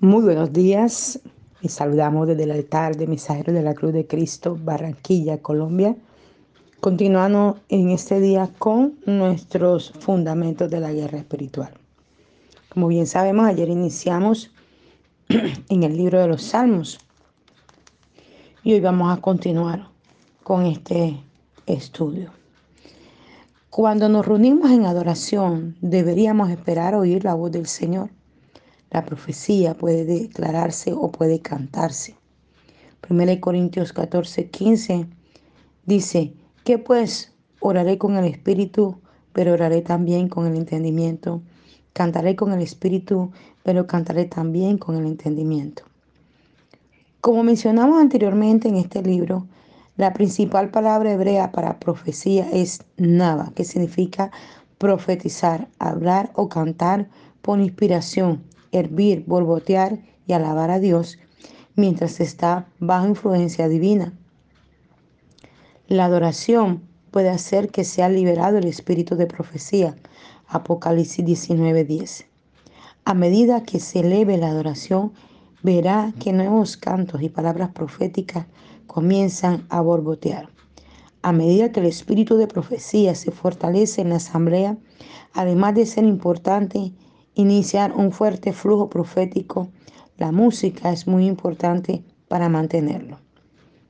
Muy buenos días. Les saludamos desde el altar de Mensajeros de la Cruz de Cristo, Barranquilla, Colombia. Continuando en este día con nuestros fundamentos de la guerra espiritual. Como bien sabemos, ayer iniciamos en el libro de los Salmos y hoy vamos a continuar con este estudio. Cuando nos reunimos en adoración, deberíamos esperar oír la voz del Señor la profecía puede declararse o puede cantarse. 1 Corintios 14, 15 dice, que pues oraré con el espíritu, pero oraré también con el entendimiento. Cantaré con el espíritu, pero cantaré también con el entendimiento. Como mencionamos anteriormente en este libro, la principal palabra hebrea para profecía es nava, que significa profetizar, hablar o cantar por inspiración, hervir, borbotear y alabar a Dios mientras está bajo influencia divina. La adoración puede hacer que sea liberado el espíritu de profecía. Apocalipsis 19:10. A medida que se eleve la adoración, verá que nuevos cantos y palabras proféticas comienzan a borbotear. A medida que el espíritu de profecía se fortalece en la asamblea, además de ser importante, iniciar un fuerte flujo profético, la música es muy importante para mantenerlo.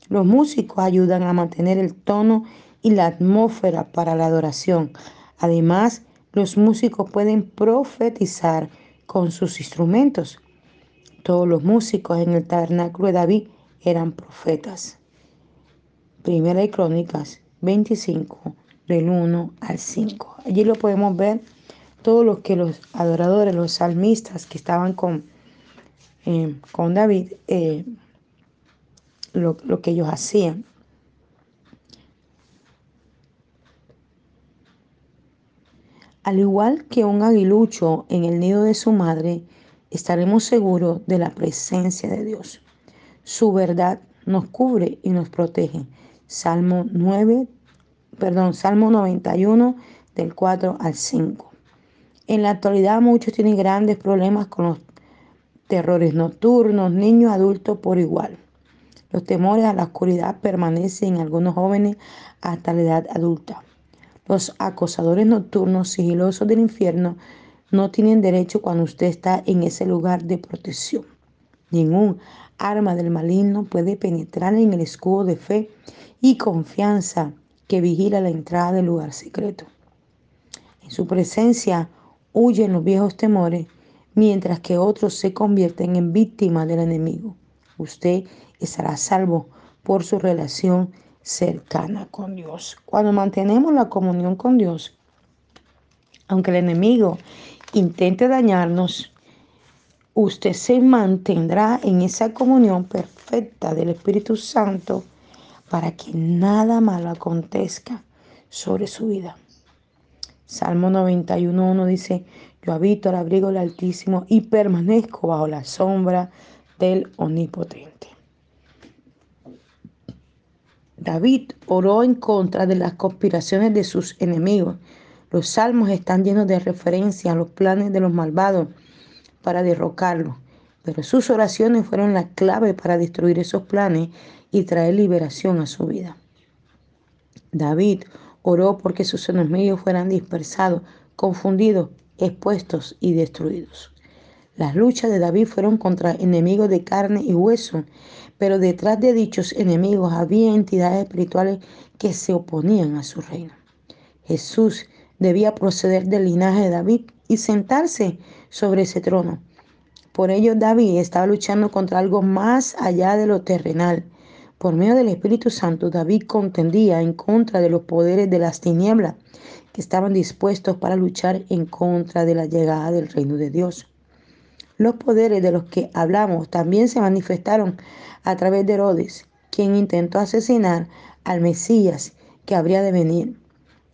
Los músicos ayudan a mantener el tono y la atmósfera para la adoración. Además, los músicos pueden profetizar con sus instrumentos. Todos los músicos en el tabernáculo de David eran profetas. Primera de Crónicas 25, del 1 al 5. Allí lo podemos ver todo lo que los adoradores, los salmistas que estaban con, eh, con David, eh, lo, lo que ellos hacían. Al igual que un aguilucho en el nido de su madre, estaremos seguros de la presencia de Dios. Su verdad nos cubre y nos protege. Salmo 9, perdón, Salmo 91 del 4 al 5. En la actualidad muchos tienen grandes problemas con los terrores nocturnos, niños, adultos por igual. Los temores a la oscuridad permanecen en algunos jóvenes hasta la edad adulta. Los acosadores nocturnos sigilosos del infierno no tienen derecho cuando usted está en ese lugar de protección. Ningún arma del maligno puede penetrar en el escudo de fe y confianza que vigila la entrada del lugar secreto. En su presencia huyen los viejos temores, mientras que otros se convierten en víctimas del enemigo. Usted estará salvo por su relación cercana con Dios. Cuando mantenemos la comunión con Dios, aunque el enemigo intente dañarnos, usted se mantendrá en esa comunión perfecta del Espíritu Santo para que nada malo acontezca sobre su vida. Salmo 91.1 dice, yo habito al abrigo del Altísimo y permanezco bajo la sombra del Omnipotente. David oró en contra de las conspiraciones de sus enemigos. Los salmos están llenos de referencia a los planes de los malvados para derrocarlos, pero sus oraciones fueron la clave para destruir esos planes y traer liberación a su vida. David Oró porque sus enemigos fueran dispersados, confundidos, expuestos y destruidos. Las luchas de David fueron contra enemigos de carne y hueso, pero detrás de dichos enemigos había entidades espirituales que se oponían a su reino. Jesús debía proceder del linaje de David y sentarse sobre ese trono. Por ello David estaba luchando contra algo más allá de lo terrenal, por medio del Espíritu Santo, David contendía en contra de los poderes de las tinieblas que estaban dispuestos para luchar en contra de la llegada del reino de Dios. Los poderes de los que hablamos también se manifestaron a través de Herodes, quien intentó asesinar al Mesías que habría de venir.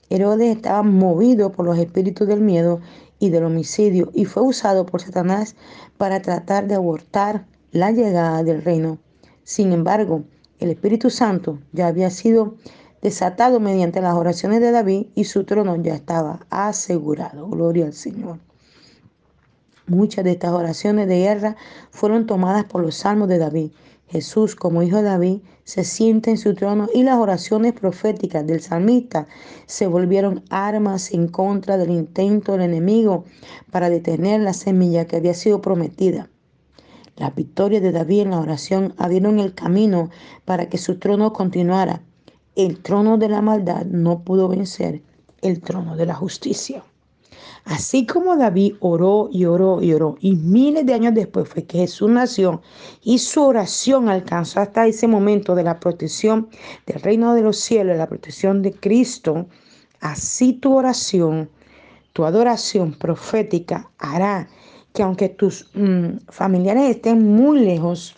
Herodes estaba movido por los espíritus del miedo y del homicidio y fue usado por Satanás para tratar de abortar la llegada del reino. Sin embargo, el Espíritu Santo ya había sido desatado mediante las oraciones de David y su trono ya estaba asegurado. Gloria al Señor. Muchas de estas oraciones de guerra fueron tomadas por los salmos de David. Jesús, como hijo de David, se sienta en su trono y las oraciones proféticas del salmista se volvieron armas en contra del intento del enemigo para detener la semilla que había sido prometida. La victoria de David en la oración abrieron el camino para que su trono continuara. El trono de la maldad no pudo vencer el trono de la justicia. Así como David oró y oró y oró, y miles de años después fue que Jesús nació y su oración alcanzó hasta ese momento de la protección del reino de los cielos, la protección de Cristo, así tu oración, tu adoración profética hará que aunque tus mm, familiares estén muy lejos,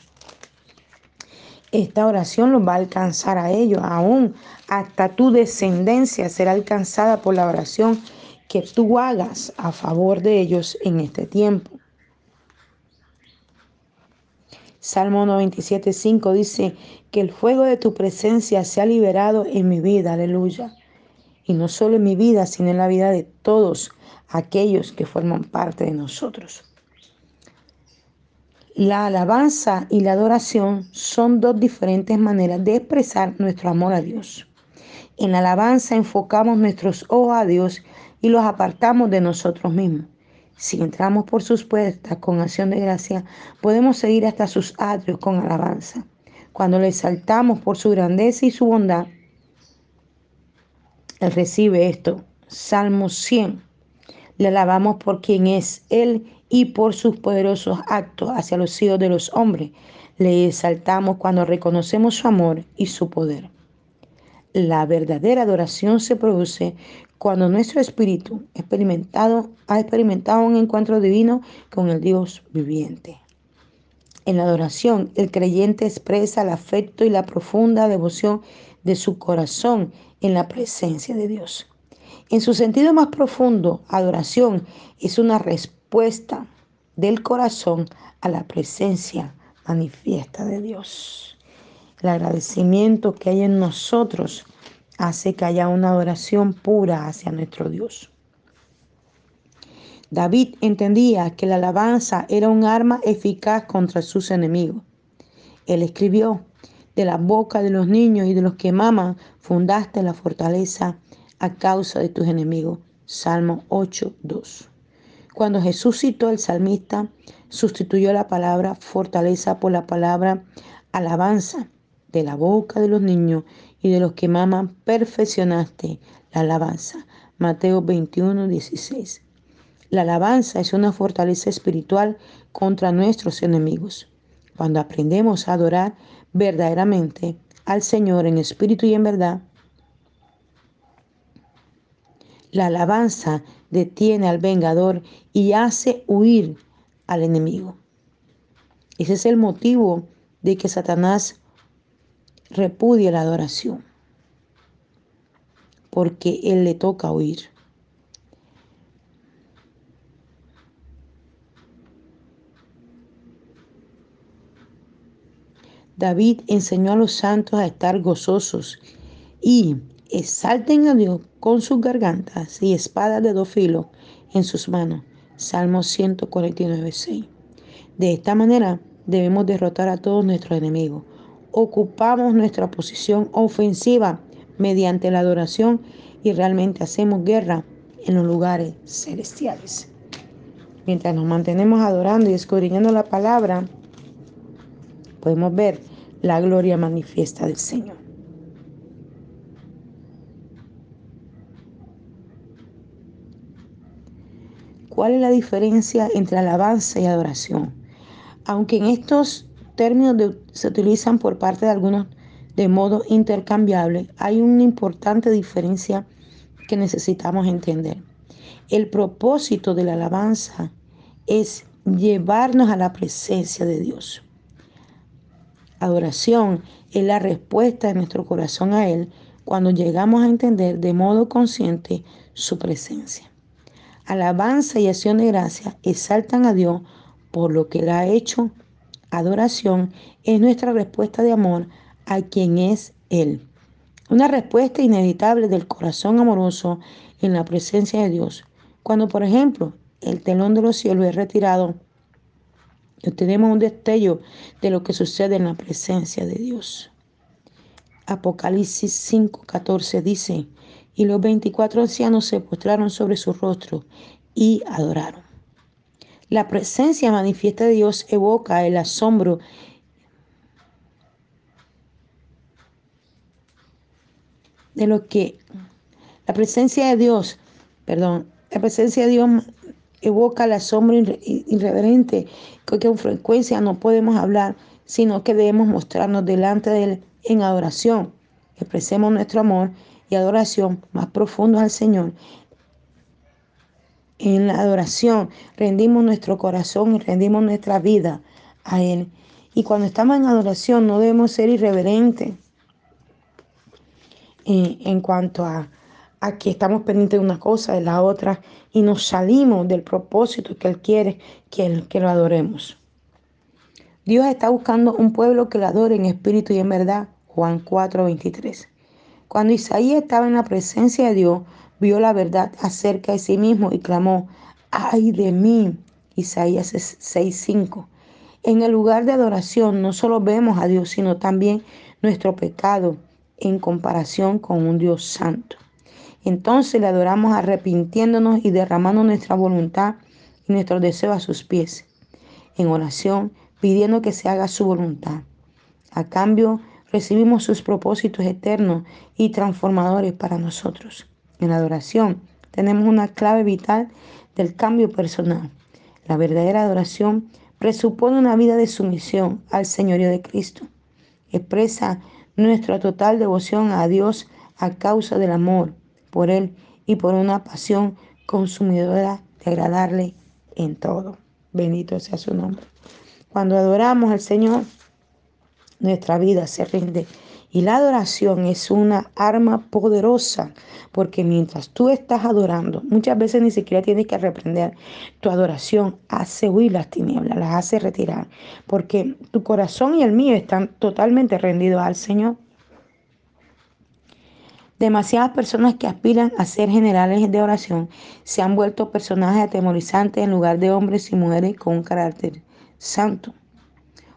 esta oración los va a alcanzar a ellos, aún hasta tu descendencia será alcanzada por la oración que tú hagas a favor de ellos en este tiempo. Salmo 97, 5 dice que el fuego de tu presencia se ha liberado en mi vida, aleluya. Y no solo en mi vida, sino en la vida de todos aquellos que forman parte de nosotros. La alabanza y la adoración son dos diferentes maneras de expresar nuestro amor a Dios. En la alabanza enfocamos nuestros ojos a Dios y los apartamos de nosotros mismos. Si entramos por sus puertas con acción de gracia, podemos seguir hasta sus atrios con alabanza. Cuando le exaltamos por su grandeza y su bondad, Él recibe esto. Salmo 100. Le alabamos por quien es Él y por sus poderosos actos hacia los hijos de los hombres. Le exaltamos cuando reconocemos su amor y su poder. La verdadera adoración se produce cuando nuestro espíritu experimentado, ha experimentado un encuentro divino con el Dios viviente. En la adoración, el creyente expresa el afecto y la profunda devoción de su corazón en la presencia de Dios. En su sentido más profundo, adoración es una respuesta del corazón a la presencia manifiesta de Dios. El agradecimiento que hay en nosotros hace que haya una adoración pura hacia nuestro Dios. David entendía que la alabanza era un arma eficaz contra sus enemigos. Él escribió, de la boca de los niños y de los que maman, fundaste la fortaleza a causa de tus enemigos. Salmo 8, 2. Cuando Jesús citó al salmista, sustituyó la palabra fortaleza por la palabra alabanza de la boca de los niños y de los que maman, perfeccionaste la alabanza. Mateo 21, 16. La alabanza es una fortaleza espiritual contra nuestros enemigos. Cuando aprendemos a adorar verdaderamente al Señor en espíritu y en verdad, la alabanza detiene al vengador y hace huir al enemigo. Ese es el motivo de que Satanás repudia la adoración, porque él le toca oír. David enseñó a los santos a estar gozosos y exalten a Dios con sus gargantas y espadas de dos filos en sus manos. Salmo 149, 6. De esta manera debemos derrotar a todos nuestros enemigos ocupamos nuestra posición ofensiva mediante la adoración y realmente hacemos guerra en los lugares celestiales. Mientras nos mantenemos adorando y escudriñando la palabra, podemos ver la gloria manifiesta del Señor. ¿Cuál es la diferencia entre alabanza y adoración? Aunque en estos términos se utilizan por parte de algunos de modo intercambiable, hay una importante diferencia que necesitamos entender. El propósito de la alabanza es llevarnos a la presencia de Dios. Adoración es la respuesta de nuestro corazón a Él cuando llegamos a entender de modo consciente su presencia. Alabanza y acción de gracia exaltan a Dios por lo que Él ha hecho adoración es nuestra respuesta de amor a quien es Él. Una respuesta inevitable del corazón amoroso en la presencia de Dios. Cuando, por ejemplo, el telón de los cielos es retirado, tenemos un destello de lo que sucede en la presencia de Dios. Apocalipsis 5:14 dice, y los 24 ancianos se postraron sobre su rostro y adoraron. La presencia manifiesta de Dios evoca el asombro de lo que la presencia de Dios, perdón, la presencia de Dios evoca el asombro irreverente que con frecuencia no podemos hablar, sino que debemos mostrarnos delante de Él en adoración. Expresemos nuestro amor y adoración más profundo al Señor. En la adoración rendimos nuestro corazón y rendimos nuestra vida a Él. Y cuando estamos en adoración no debemos ser irreverentes en, cuanto a, a que estamos pendientes de una cosa, de la otra, y nos salimos del propósito que Él quiere que, que lo adoremos. Dios está buscando un pueblo que lo adore en espíritu y en verdad. Juan 4, 23. Cuando Isaías estaba en la presencia de Dios, vio la verdad acerca de sí mismo y clamó, ay de mí. Isaías 6:5. En el lugar de adoración no solo vemos a Dios, sino también nuestro pecado en comparación con un Dios santo. Entonces le adoramos arrepintiéndonos y derramando nuestra voluntad y nuestro deseo a sus pies, en oración, pidiendo que se haga su voluntad. A cambio, recibimos sus propósitos eternos y transformadores para nosotros. En adoración tenemos una clave vital del cambio personal. La verdadera adoración presupone una vida de sumisión al Señorío de Cristo. Expresa nuestra total devoción a Dios a causa del amor por Él y por una pasión consumidora de agradarle en todo. Bendito sea su nombre. Cuando adoramos al Señor, nuestra vida se rinde. Y la adoración es una arma poderosa, porque mientras tú estás adorando, muchas veces ni siquiera tienes que reprender. Tu adoración hace huir las tinieblas, las hace retirar, porque tu corazón y el mío están totalmente rendidos al Señor. Demasiadas personas que aspiran a ser generales de oración se han vuelto personajes atemorizantes en lugar de hombres y mujeres con un carácter santo.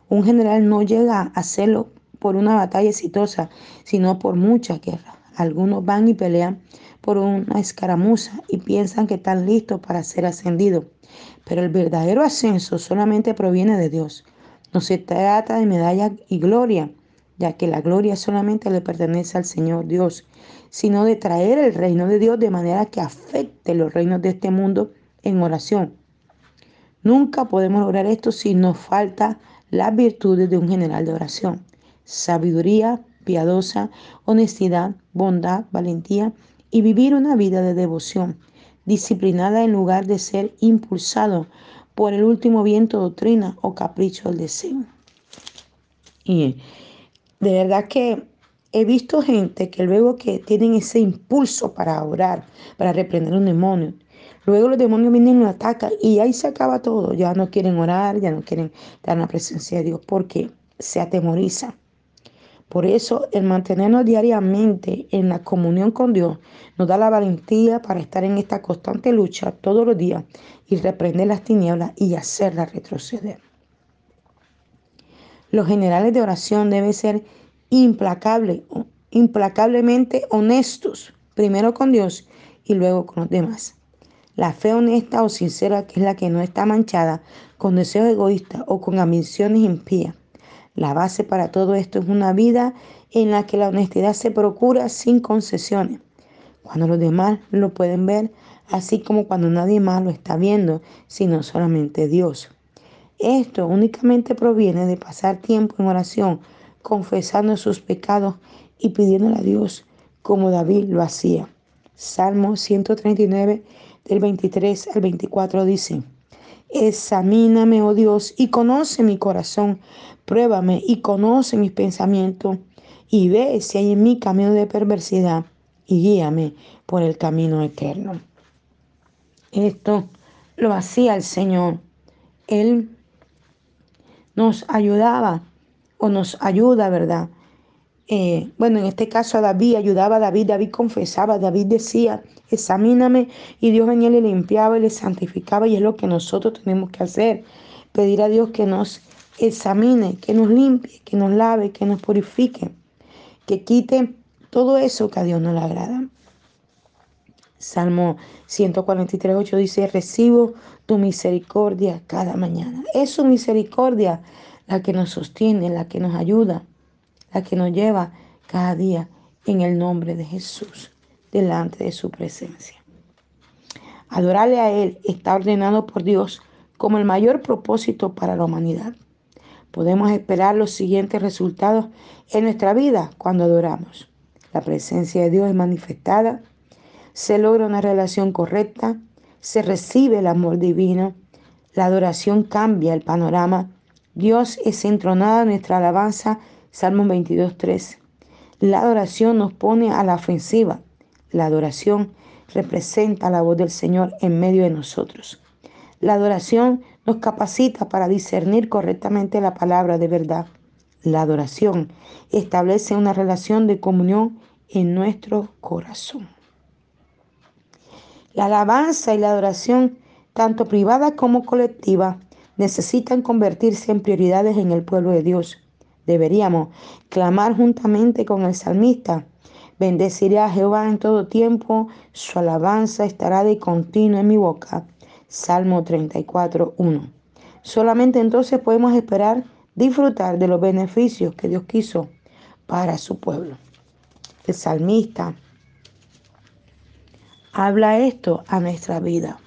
Un general no llega a hacerlo por una batalla exitosa, sino por muchas guerras. Algunos van y pelean por una escaramuza y piensan que están listos para ser ascendidos. Pero el verdadero ascenso solamente proviene de Dios. No se trata de medalla y gloria, ya que la gloria solamente le pertenece al Señor Dios, sino de traer el reino de Dios de manera que afecte los reinos de este mundo en oración. Nunca podemos lograr esto si nos falta las virtudes de un general de oración. Sabiduría piadosa, honestidad, bondad, valentía y vivir una vida de devoción, disciplinada en lugar de ser impulsado por el último viento, doctrina o capricho del deseo. Y de verdad que he visto gente que luego que tienen ese impulso para orar, para reprender un demonio, Luego los demonios vienen y lo atacan y ahí se acaba todo. Ya no quieren orar, ya no quieren en la presencia de Dios porque se atemoriza. Por eso el mantenernos diariamente en la comunión con Dios nos da la valentía para estar en esta constante lucha todos los días y reprender las tinieblas y hacerlas retroceder. Los generales de oración deben ser implacables, implacablemente honestos, primero con Dios y luego con los demás. La fe honesta o sincera, que es la que no está manchada con deseos egoístas o con ambiciones impías. La base para todo esto es una vida en la que la honestidad se procura sin concesiones, cuando los demás lo pueden ver, así como cuando nadie más lo está viendo, sino solamente Dios. Esto únicamente proviene de pasar tiempo en oración, confesando sus pecados y pidiéndole a Dios como David lo hacía. Salmo 139 del 23 al 24 dice, Examíname, oh Dios, y conoce mi corazón, pruébame y conoce mis pensamientos, y ve si hay en mí camino de perversidad, y guíame por el camino eterno. Esto lo hacía el Señor. Él nos ayudaba o nos ayuda, ¿verdad? Eh, bueno, en este caso a David, ayudaba a David, David confesaba, David decía, examíname y Dios venía y le limpiaba y le santificaba y es lo que nosotros tenemos que hacer, pedir a Dios que nos examine, que nos limpie, que nos lave, que nos purifique, que quite todo eso que a Dios no le agrada. Salmo 143, 8 dice, recibo tu misericordia cada mañana. Es su misericordia la que nos sostiene, la que nos ayuda que nos lleva cada día en el nombre de Jesús, delante de su presencia. Adorarle a Él está ordenado por Dios como el mayor propósito para la humanidad. Podemos esperar los siguientes resultados en nuestra vida cuando adoramos. La presencia de Dios es manifestada, se logra una relación correcta, se recibe el amor divino, la adoración cambia el panorama, Dios es entronado en nuestra alabanza Salmo 22.3. La adoración nos pone a la ofensiva. La adoración representa la voz del Señor en medio de nosotros. La adoración nos capacita para discernir correctamente la palabra de verdad. La adoración establece una relación de comunión en nuestro corazón. La alabanza y la adoración, tanto privada como colectiva, necesitan convertirse en prioridades en el pueblo de Dios. Deberíamos clamar juntamente con el salmista. Bendeciré a Jehová en todo tiempo, su alabanza estará de continuo en mi boca. Salmo 34, 1. Solamente entonces podemos esperar disfrutar de los beneficios que Dios quiso para su pueblo. El salmista habla esto a nuestra vida.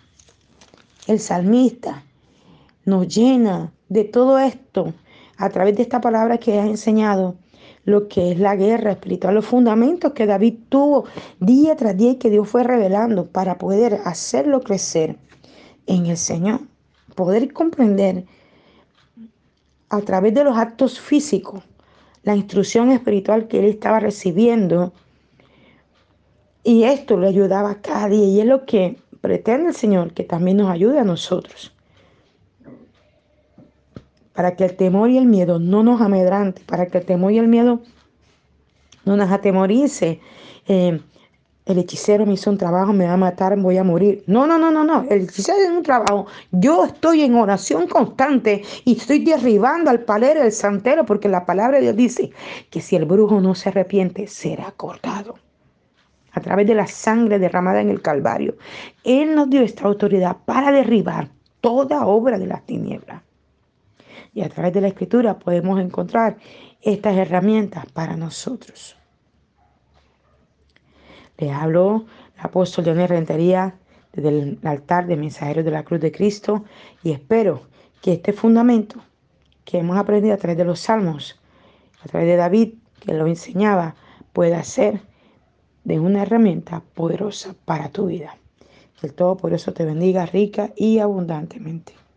El salmista nos llena de todo esto a través de esta palabra que has enseñado lo que es la guerra espiritual, los fundamentos que David tuvo día tras día y que Dios fue revelando para poder hacerlo crecer en el Señor, poder comprender a través de los actos físicos la instrucción espiritual que él estaba recibiendo. Y esto le ayudaba cada día y es lo que pretende el Señor que también nos ayude a nosotros para que el temor y el miedo no nos amedrante, para que el temor y el miedo no nos atemorice. Eh, el hechicero me hizo un trabajo, me va a matar, voy a morir. No, no, no, no, no. El hechicero es un trabajo. Yo estoy en oración constante y estoy derribando al palero, el santero, porque la palabra de Dios dice que si el brujo no se arrepiente, será cortado. A través de la sangre derramada en el Calvario. Él nos dio esta autoridad para derribar toda obra de las tinieblas. Y a través de la escritura podemos encontrar estas herramientas para nosotros. Le hablo el apóstol Leonel Rentería desde el altar de mensajeros de la cruz de Cristo y espero que este fundamento que hemos aprendido a través de los salmos, a través de David, que lo enseñaba, pueda ser de una herramienta poderosa para tu vida. Que el Todopoderoso te bendiga rica y abundantemente.